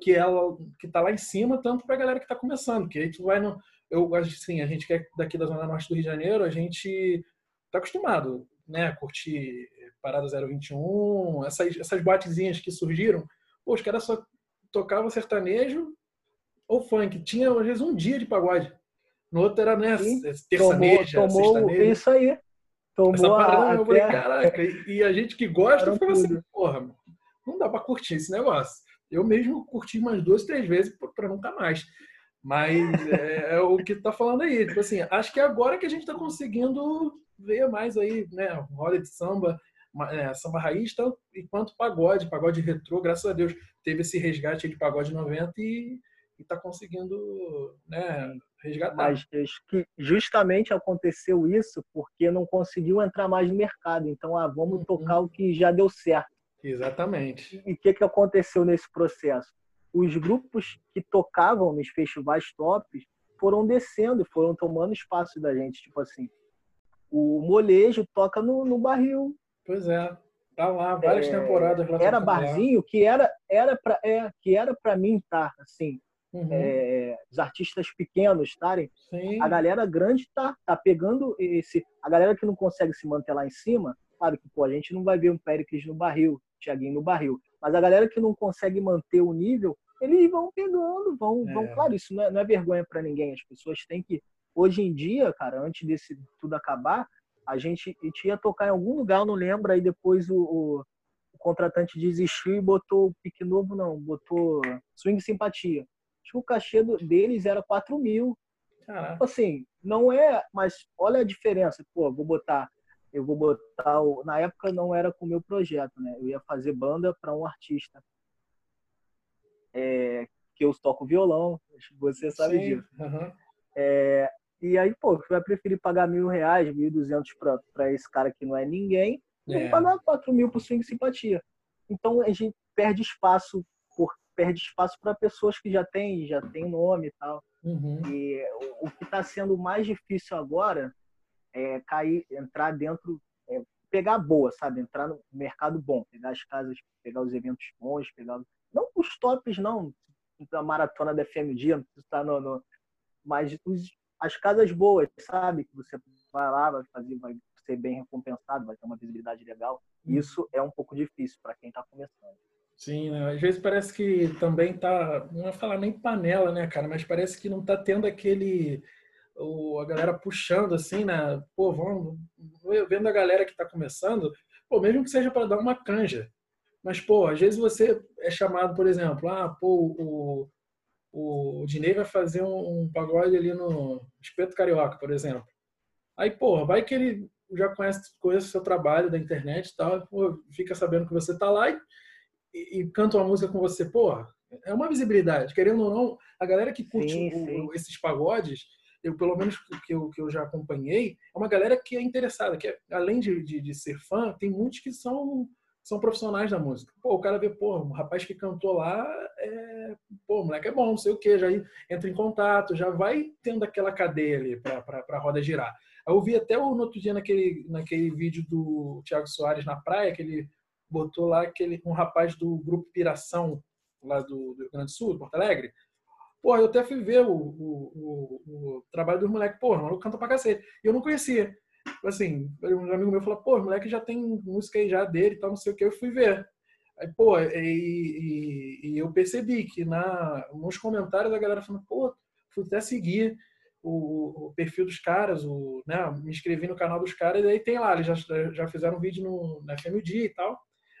que, ela, que tá lá em cima, tanto pra galera que tá começando, que aí tu vai no... Eu, assim, a gente que é daqui da Zona Norte do Rio de Janeiro, a gente tá acostumado, né, a curtir Parada 021, essas, essas boatezinhas que surgiram, pô, os caras só tocavam sertanejo ou funk, tinha às vezes um dia de pagode. No outro era, né, terçaneja, Isso aí. Tomou Essa parada, eu falei, caraca, e a gente que gosta ficava assim, porra, não dá pra curtir esse negócio. Eu mesmo curti umas duas, três vezes para nunca mais. Mas é, é, o que tá falando aí. Tipo assim, acho que é agora que a gente está conseguindo ver mais aí, né? Roda de samba, é, samba raiz, tanto, quanto pagode, pagode retrô, graças a Deus teve esse resgate de pagode 90 e está conseguindo né, resgatar. Mas que justamente aconteceu isso porque não conseguiu entrar mais no mercado. Então, ah, vamos uhum. tocar o que já deu certo. Exatamente. E o que, que aconteceu nesse processo? Os grupos que tocavam nos festivais tops foram descendo, foram tomando espaço da gente. Tipo assim, o molejo toca no, no barril. Pois é. Tá lá várias é, temporadas lá. Era barzinho lá. que era era para é, que era para mim estar tá, assim. Uhum. É, os artistas pequenos estarem. A galera grande tá tá pegando esse a galera que não consegue se manter lá em cima, claro que pô, a gente não vai ver um Péricles no barril, Thiaguinho no barril, mas a galera que não consegue manter o nível, eles vão pegando, vão, é. vão claro, isso não é, não é vergonha para ninguém, as pessoas têm que hoje em dia, cara, antes desse tudo acabar, a gente, a gente ia tocar em algum lugar, não lembro, aí depois o, o, o contratante desistiu e botou o pique novo, não, botou swing simpatia. Acho que o cachê do, deles era 4 mil. Caraca. Tipo assim, não é, mas olha a diferença. Pô, vou botar, eu vou botar, o, na época não era com o meu projeto, né? Eu ia fazer banda para um artista. É, que eu toco violão, você sabe Sim. disso. Uhum. É, e aí, pô, você vai preferir pagar mil reais, mil e duzentos pra, esse cara que não é ninguém, é. ou pagar quatro mil por swing simpatia. Então a gente perde espaço por perde espaço para pessoas que já têm já tem nome e tal. Uhum. E o, o que está sendo mais difícil agora é cair, entrar dentro, é, pegar boa, sabe? Entrar no mercado bom, pegar as casas, pegar os eventos bons, pegar não os tops não, da maratona da FMD, não precisa estar no, no mas os, as casas boas, sabe? Que você vai lá, vai fazer, vai ser bem recompensado, vai ter uma visibilidade legal. Hum. Isso é um pouco difícil para quem está começando. Sim, né? às vezes parece que também tá, não é falar nem panela, né, cara, mas parece que não tá tendo aquele o, a galera puxando assim, né? Pô, vamos vendo a galera que está começando, pô, mesmo que seja para dar uma canja. Mas, pô, às vezes você é chamado, por exemplo, ah, pô, o, o Dinei vai fazer um, um, pagode ali no Espeto Carioca, por exemplo. Aí, porra, vai que ele já conhece, conhece o seu trabalho da internet e tal, pô, fica sabendo que você tá lá e, e, e, canta uma música com você, porra, é uma visibilidade. Querendo ou não, a galera que curte sim, sim. O, esses pagodes, eu pelo menos que eu, que eu já acompanhei, é uma galera que é interessada, que é, além de, de, de ser fã, tem muitos que são são profissionais da música. Pô, o cara vê, pô, o rapaz que cantou lá, é, pô, o moleque é bom, não sei o quê, já entra em contato, já vai tendo aquela cadeia ali para a roda girar. Eu vi até no outro dia naquele, naquele vídeo do Thiago Soares na praia, que ele botou lá aquele, um rapaz do grupo Piração, lá do, do Rio Grande do Sul, Porto Alegre. Pô, eu até fui ver o, o, o, o trabalho dos moleques. Pô, o maluco canta pra cacete. E eu não conhecia assim, um amigo meu falou, pô, o moleque já tem música aí já dele e tal, não sei o que, eu fui ver. Aí, pô, e, e, e, eu percebi que na, nos comentários a galera falando, pô, fui até seguir o, o, perfil dos caras, o, né, me inscrevi no canal dos caras, e aí tem lá, eles já, já fizeram um vídeo no, na FMD e tal,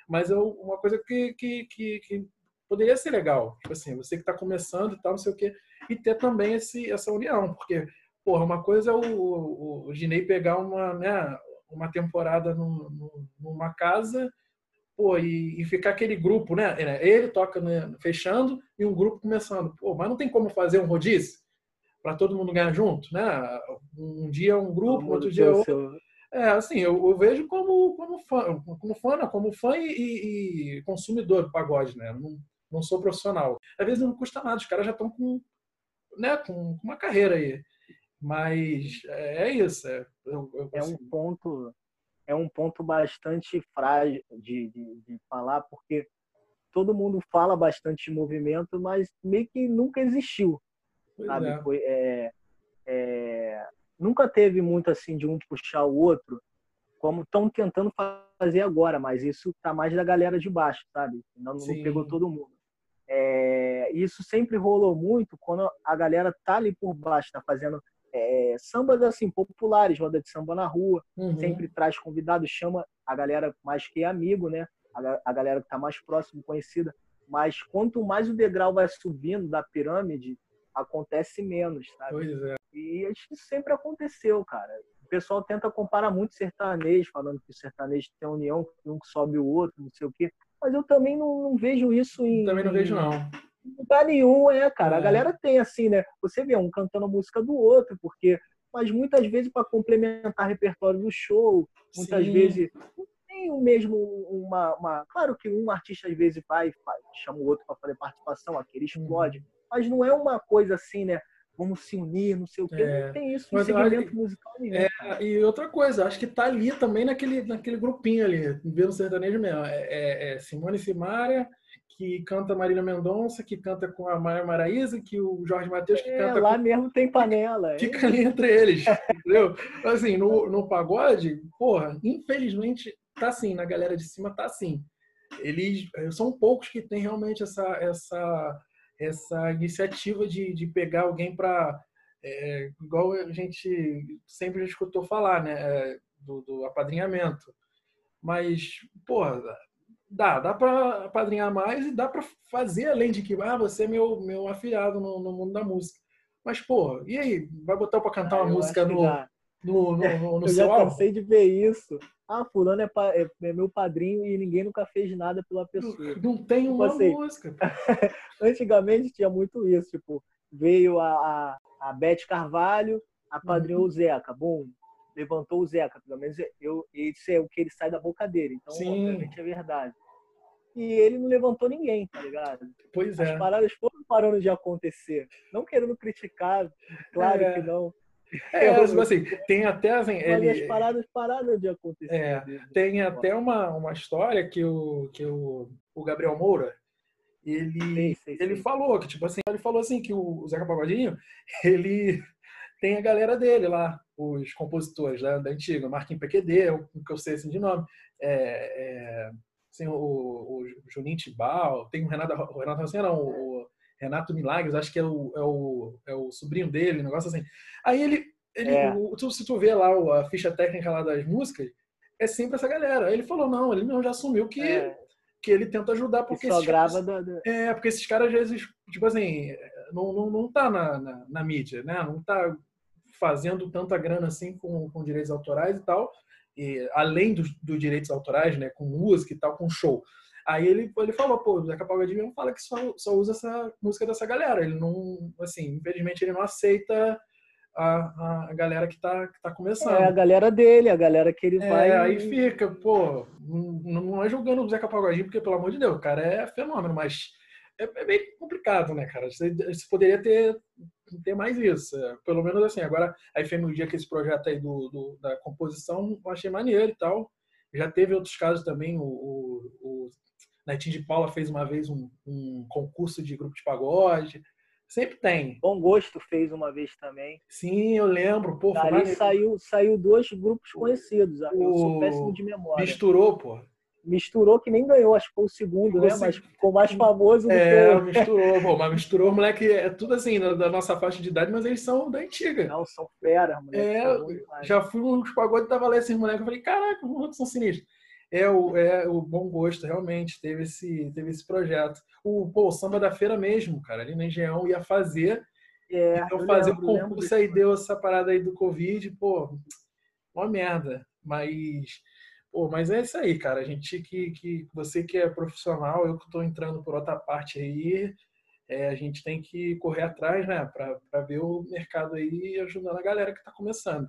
mas é uma coisa que, que, que, que poderia ser legal, tipo assim, você que está começando e tal, não sei o que, e ter também esse, essa união, porque porra, uma coisa é o, o, o Ginei pegar uma, né, uma temporada no, no, numa casa pô, e, e, ficar aquele grupo, né? É, ele toca né, fechando e um grupo começando. Pô, mas não tem como fazer um rodízio para todo mundo ganhar junto, né? Um dia um grupo, outro dia outro. É, assim, eu, eu, vejo como, como fã, como fã, como fã e, e, consumidor do pagode, né? Não, não sou profissional. Às vezes não custa nada, os caras já estão com, né, com uma carreira aí. Mas é, é isso. É, eu, eu é um ponto é um ponto bastante frágil de, de, de, falar, porque todo mundo fala bastante de movimento, mas meio que nunca existiu. Pois sabe? É. Foi, é, é, nunca teve muito assim de um puxar o outro, como estão tentando fazer agora, mas isso tá mais da galera de baixo, sabe? Não, não pegou todo mundo. É, isso sempre rolou muito quando a galera tá ali por baixo, tá fazendo é, sambas assim populares, roda de samba na rua, uhum. sempre traz convidados, chama a galera mais que é amigo, né? A, a galera que está mais próximo, conhecida. Mas quanto mais o degrau vai subindo da pirâmide, acontece menos, sabe? Pois é. E isso sempre aconteceu, cara. O pessoal tenta comparar muito sertanejo, falando que o sertanejo tem união, que um sobe o outro, não sei o quê. Mas eu também não, não vejo isso em. Também não vejo, não. Em lugar nenhum, é, cara. É. A galera tem assim, né? Você vê um cantando a música do outro, porque. Mas muitas vezes para complementar repertório do show, muitas Sim. vezes não tem o mesmo uma, uma- claro que um artista às vezes vai, faz, chama o outro para fazer participação, aquele Uhum. explode, mas não é uma coisa assim, né? Vamos se unir, não sei o quê. É. Não tem isso em acho segmento musical nenhum. É, e outra coisa, acho que tá ali também naquele, naquele grupinho ali, vendo sertanejo mesmo. É, é- é Simone Simaria, que canta Marília Mendonça, que canta com a Maria Maraíza, que o Jorge Matheus, que É, canta lá com... mesmo tem panela. Fica ali entre eles, entendeu? Assim, no, no pagode, porra, infelizmente tá assim, na galera de cima tá assim. Eles eh, são poucos que têm realmente essa, essa, essa iniciativa de, de pegar alguém para igual a gente sempre escutou falar, né? é, Do, do apadrinhamento. Mas, porra, dá, dá para apadrinhar mais e dá para fazer além de que, ah, você é meu, meu afiliado no, no mundo da música. Mas, porra, e aí? Vai botar para cantar Ah, uma música no, dá. No, no, no, no Eu já cansei de ver isso. Ah, fulano é, pa- é- é meu padrinho e ninguém nunca fez nada pela pessoa. Não tem Tipo uma assim, música. Antigamente tinha muito isso, tipo, veio a, a, a Beth Carvalho, apadrinhou Uhum. o Zeca, bum, levantou o Zeca, pelo menos eu, isso é o que ele sai da boca dele, então Sim. obviamente é verdade. E ele não levantou ninguém, tá ligado? Pois As é. paradas foram parando de acontecer. Não querendo criticar, claro É. que não. É, tipo assim, tem até assim, ele, as paradas pararam de acontecer. É, tem até uma, uma história que o, que o, o Gabriel Moura, ele, Sei, sei, ele sei. falou que, tipo assim, ele falou assim que o Zeca Pagodinho, ele tem a galera dele lá, os compositores da, da antiga, Marquinhos PQD, o que eu sei assim de nome, é, é, assim, o, o Juninho Tibal, tem o Renato, o Renato Rossinha, não, o Renato Milagres, acho que é o, é o, é o sobrinho dele, um negócio assim. Aí ele, ele É. o- tu- se tu vê lá a ficha técnica lá das músicas, é sempre essa galera. Aí ele falou, não, ele não já assumiu que, É, que ele tenta ajudar, que porque só esses caras- grava da, da- é, porque esses caras às vezes, tipo assim, não, não, não tá na, na, na mídia, né? Não tá fazendo tanta grana assim com, com direitos autorais e tal, e, além dos, dos direitos autorais, né? Com música e tal, com show. Aí ele, ele falou, pô, o Zeca Pagodinho mesmo fala que só, só usa essa música dessa galera. Ele não, assim, infelizmente ele não aceita a, a galera que tá, que tá começando. é a galera dele, a galera que ele É, vai. aí fica, pô, não, não é julgando o Zeca Pagodinho, porque, pelo amor de Deus, o cara é fenômeno, mas é, é meio complicado, né, cara? Você, você poderia ter, ter mais isso. é, Pelo menos assim, agora a FM Dia, que esse projeto aí do, do- da composição, eu achei maneiro e tal. Já teve outros casos também, o, o, o Netinho de Paula fez uma vez um, um concurso de grupo de pagode. Sempre tem. Bom Gosto fez uma vez também. Sim, eu lembro, pô, Dali maneiro. saiu, saiu dois grupos conhecidos. Eu sou o- péssimo de memória. Misturou, pô. Misturou que nem ganhou, acho que foi o segundo, né? se- Mas ficou mais famoso do É, que misturou, pô, mas misturou, moleque, é tudo assim, da, da nossa faixa de idade, mas eles são da antiga. Não, são feras, moleque. É. Já fui nos pagodes tava lá esses moleques, eu falei, caraca, os moleques são sinistros. É o, é o bom gosto, realmente, teve esse, teve esse projeto. O, pô, o samba da feira mesmo, cara, ali na Engenhão ia fazer, É, então eu fazer lembro, o concurso aí deu essa parada aí do Covid, pô, uma merda. Mas, pô, mas é isso aí, cara. A gente que, que você que é profissional, eu que tô entrando por outra parte aí, é, a gente tem que correr atrás, né, para ver o mercado aí ajudando a galera que tá começando.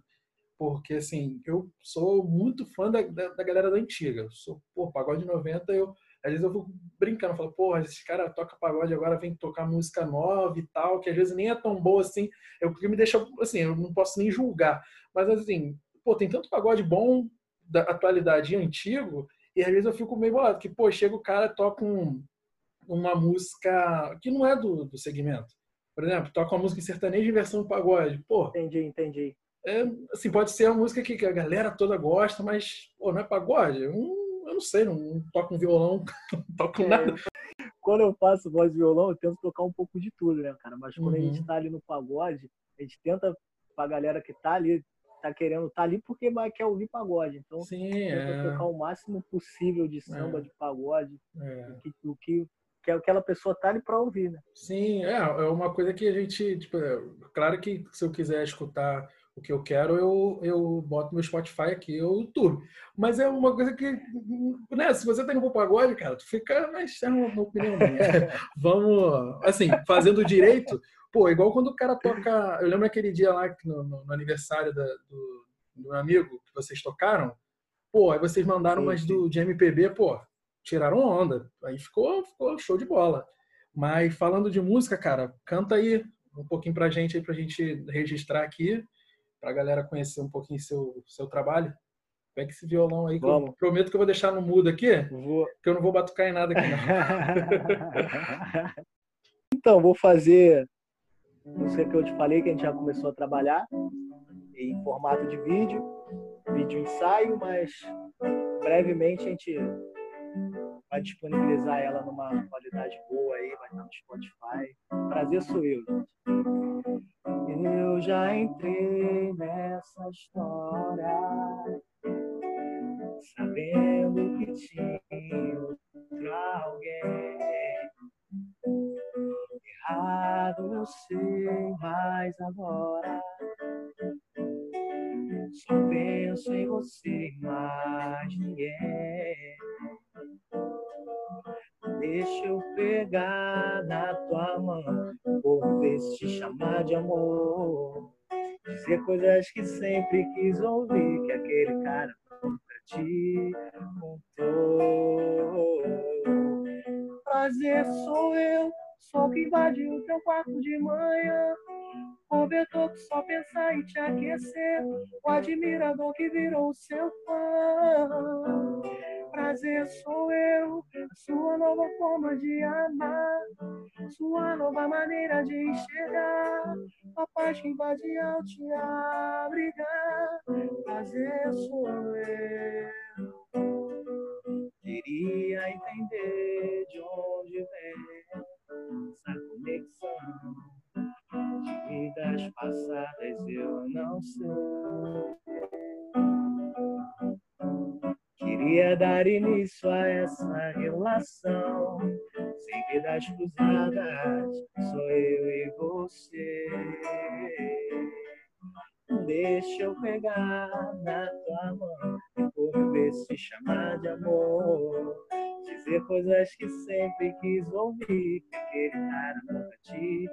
Porque, assim, eu sou muito fã da, da, da galera da antiga. Eu sou, pô, pagode 90, eu, às vezes eu fico brincando, falo, porra, esse cara toca pagode agora, vem tocar música nova e tal, que às vezes nem é tão boa assim. É o que me deixa, assim, eu não posso nem julgar. Mas, assim, pô, tem tanto pagode bom da atualidade e antigo, e às vezes eu fico meio bolado, que, pô, chega o cara toca um, uma música que não é do, do segmento. Por exemplo, toca uma música em sertanejo em versão pagode. Pô, Entendi, entendi. É, assim, pode ser uma música que a galera toda gosta, mas, pô, não é pagode? Eu não, eu não sei, não, não toco um violão, não toco É, nada. quando eu faço voz e violão, eu tento tocar um pouco de tudo, né, cara? Mas quando a Uhum. gente tá ali no pagode, a gente tenta pra galera que tá ali, tá querendo tá ali porque vai, quer ouvir pagode. Então, Sim, tenta é, tocar o máximo possível de samba, É. de pagode, é. do que, do que que aquela pessoa tá ali para ouvir, né? Sim, é, é uma coisa que a gente, tipo, é, claro que se eu quiser escutar o que eu quero, eu, eu boto meu Spotify aqui ou YouTube. Mas é uma coisa que, né, se você tá indo pro pagode, cara, tu fica, mas é uma opinião minha. Vamos, assim, fazendo direito, pô, igual quando o cara toca, eu lembro aquele dia lá no, no, no aniversário da, do, do meu amigo que vocês tocaram, pô, aí vocês mandaram sim, umas do, de MPB, pô, tiraram onda. Aí ficou, ficou show de bola. Mas falando de música, cara, canta aí um pouquinho pra gente aí, pra gente registrar aqui para a galera conhecer um pouquinho seu seu trabalho. Pega esse violão aí, que eu prometo que eu vou deixar no mudo aqui, vou. que eu não vou batucar em nada aqui não. então, vou fazer música que eu te falei que a gente já começou a trabalhar em formato de vídeo, vídeo ensaio, mas brevemente a gente vai disponibilizar ela numa qualidade boa aí, vai estar no Spotify. Prazer sou eu, gente. Eu já entrei nessa história, sabendo que tinha outro alguém. Errado eu sei, mas agora só penso em você mais ninguém. Deixa eu pegar na tua mão, por se te chamar de amor. Dizer coisas que sempre quis ouvir, que aquele cara nunca te contou. Prazer sou eu, sou que invadiu o teu quarto de manhã. Cobertor que só pensar em te aquecer, o admirador que virou seu fã prazer sou eu, sua nova forma de amar, sua nova maneira de enxergar, a paz que invade ao te abrigar, prazer sou eu. Queria entender de onde vem essa conexão de vidas passadas, eu não sei. Queria dar início a essa relação. Sem vidas cruzadas, sou eu e você. Deixa eu pegar na tua mão e por ver se chamar de amor. Dizer coisas que sempre quis ouvir, que aquele cara nunca te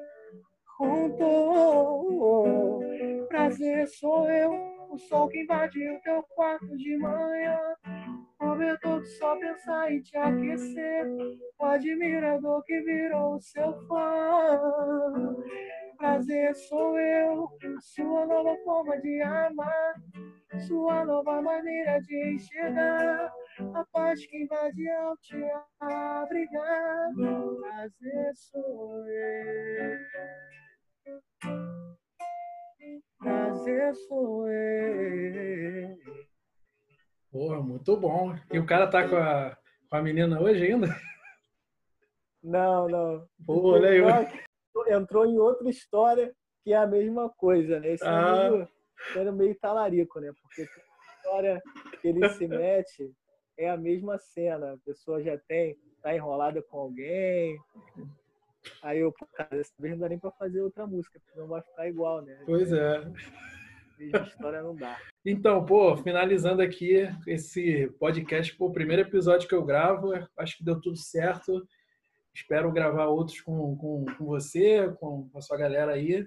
contou. Prazer sou eu, o sol que invadiu teu quarto de manhã. Cobertor que só pensar em te aquecer. O admirador que virou seu fã. Prazer sou eu, sua nova forma de amar. Sua nova maneira de enxergar. A paz que invade ao te abrigar. Prazer sou eu. Prazer sou eu. Porra, muito bom. E o cara tá com a, com a menina hoje ainda? Não, não. Pô, olha aí. Entrou em outra história que é a mesma coisa, né? Esse ah. amigo era meio talarico, né? Porque a história que ele se mete é a mesma cena. A pessoa já tem, tá enrolada com alguém. Aí eu, cara, dessa vez não dá nem pra fazer outra música, porque não vai ficar igual, né? Pois é mesma história não dá. Então, pô, finalizando aqui esse podcast, pô, o primeiro episódio que eu gravo, acho que deu tudo certo. Espero gravar outros com, com, com você, com a sua galera aí.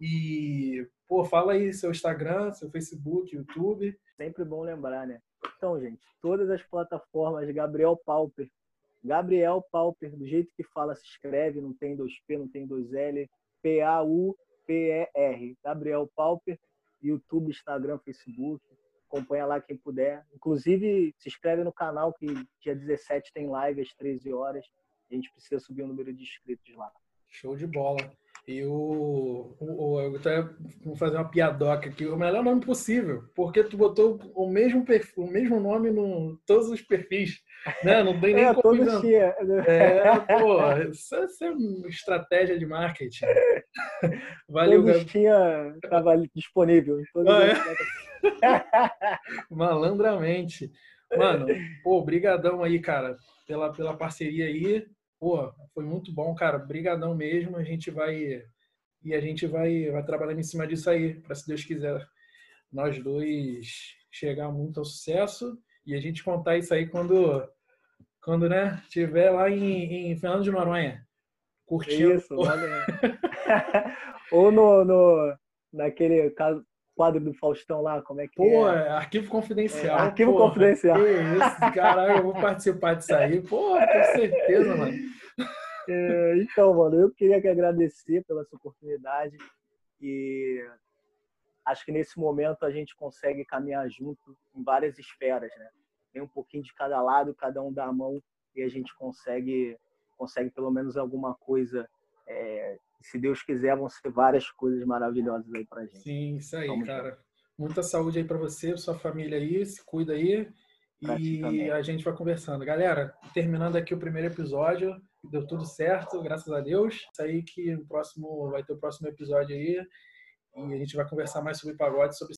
E, pô, fala aí seu Instagram, seu Facebook, YouTube. Sempre bom lembrar, né? Então, gente, todas as plataformas, Gabriel Pauper. Gabriel Pauper, do jeito que fala, se escreve, não tem dois P, não tem dois L. P-A-U-P-E-R. Gabriel Pauper. YouTube, Instagram, Facebook. Acompanha lá quem puder. Inclusive, se inscreve no canal que dia 17 tem live às 13 horas. A gente precisa subir o número de inscritos lá. Show de bola. E o, o, o eu até vou fazer uma piadoca aqui. O melhor nome possível, porque tu botou o mesmo perfil, o mesmo nome em todos os perfis, né? Não tem nem é, como. Todos tinha. É, pô, isso, isso é uma estratégia de marketing. Valeu, todos tinha, estava disponível. Ah, é? Malandramente. Mano, pô, brigadão aí, cara, pela, pela parceria aí. Pô, foi muito bom, cara. Brigadão mesmo. A gente vai e a gente vai vai trabalhando em cima disso aí, para se Deus quiser, nós dois chegar muito ao sucesso e a gente contar isso aí quando quando, né, tiver lá em, em Fernando de Noronha, curtindo. Isso, valeu. Ou no, no, naquele quadro do Faustão lá, como é que pô, é? arquivo confidencial. É, arquivo porra, confidencial. Que isso, caralho, eu vou participar disso aí. Pô, com certeza, mano. É, então, mano, eu queria que agradecer pela sua oportunidade e acho que nesse momento a gente consegue caminhar junto em várias esferas, né? Tem um pouquinho de cada lado, cada um dá a mão e a gente consegue consegue pelo menos alguma coisa é, se Deus quiser, vão ser várias coisas maravilhosas aí pra gente. Sim, isso aí, Vamos cara. Ver. Muita saúde aí para você, sua família aí, se cuida aí. E a gente vai conversando. Galera, terminando aqui o primeiro episódio, deu tudo certo, graças a Deus. Isso aí que o próximo vai ter o próximo episódio aí. E a gente vai conversar mais sobre pagode, sobre